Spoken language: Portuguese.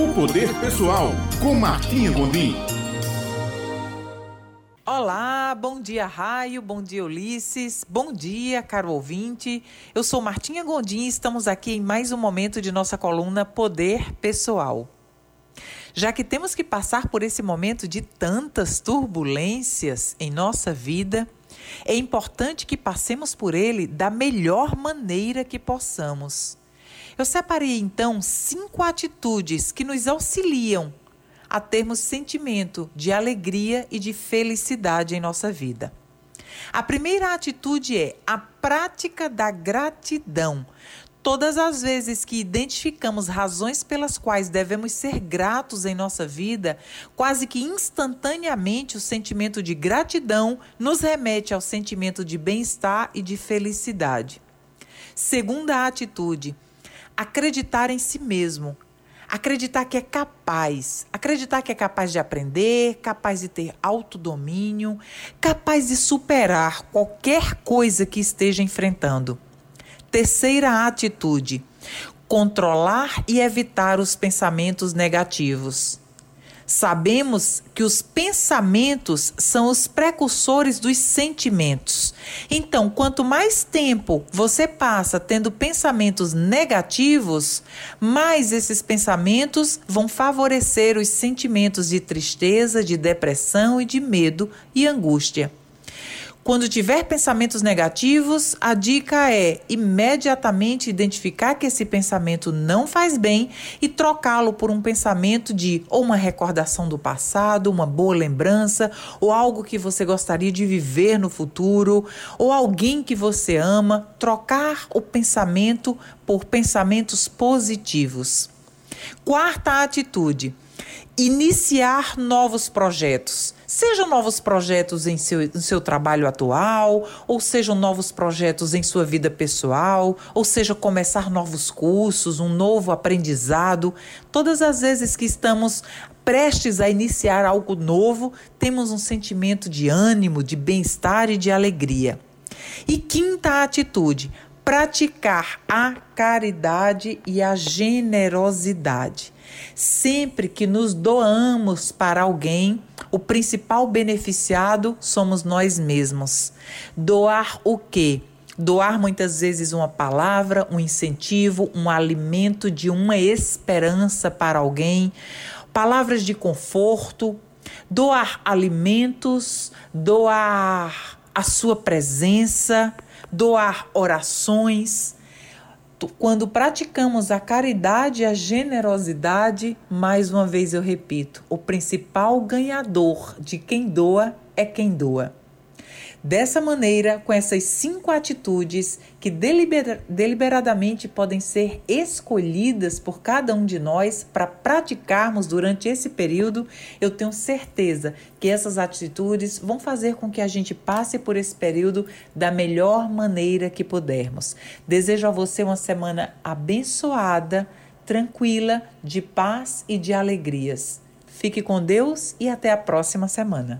O Poder Pessoal, com Martinha Gondim. Olá, bom dia Raio, bom dia Ulisses, bom dia caro ouvinte. Eu sou Martinha Gondim e estamos aqui em mais um momento de nossa coluna Poder Pessoal. Já que temos que passar por esse momento de tantas turbulências em nossa vida, é importante que passemos por ele da melhor maneira que possamos. Eu separei então cinco atitudes que nos auxiliam a termos sentimento de alegria e de felicidade em nossa vida. A primeira atitude é a prática da gratidão. Todas as vezes que identificamos razões pelas quais devemos ser gratos em nossa vida, quase que instantaneamente o sentimento de gratidão nos remete ao sentimento de bem-estar e de felicidade. Segunda atitude, acreditar em si mesmo. Acreditar que é capaz, acreditar que é capaz de aprender, capaz de ter autodomínio, capaz de superar qualquer coisa que esteja enfrentando. Terceira atitude: controlar e evitar os pensamentos negativos. Sabemos que os pensamentos são os precursores dos sentimentos. Então, quanto mais tempo você passa tendo pensamentos negativos, mais esses pensamentos vão favorecer os sentimentos de tristeza, de depressão e de medo e angústia. Quando tiver pensamentos negativos, a dica é imediatamente identificar que esse pensamento não faz bem e trocá-lo por um pensamento de ou uma recordação do passado, uma boa lembrança, ou algo que você gostaria de viver no futuro, ou alguém que você ama. Trocar o pensamento por pensamentos positivos. Quarta atitude iniciar novos projetos. Sejam novos projetos em seu, em seu trabalho atual, ou sejam novos projetos em sua vida pessoal, ou seja, começar novos cursos, um novo aprendizado. Todas as vezes que estamos prestes a iniciar algo novo, temos um sentimento de ânimo, de bem-estar e de alegria. E quinta atitude: praticar a caridade e a generosidade. Sempre que nos doamos para alguém, o principal beneficiado somos nós mesmos. Doar o quê? Doar muitas vezes uma palavra, um incentivo, um alimento de uma esperança para alguém, palavras de conforto, doar alimentos, doar a sua presença, doar orações quando praticamos a caridade e a generosidade, mais uma vez eu repito, o principal ganhador de quem doa é quem doa. Dessa maneira, com essas cinco atitudes que deliber deliberadamente podem ser escolhidas por cada um de nós para praticarmos durante esse período, eu tenho certeza que essas atitudes vão fazer com que a gente passe por esse período da melhor maneira que pudermos. Desejo a você uma semana abençoada, tranquila, de paz e de alegrias. Fique com Deus e até a próxima semana.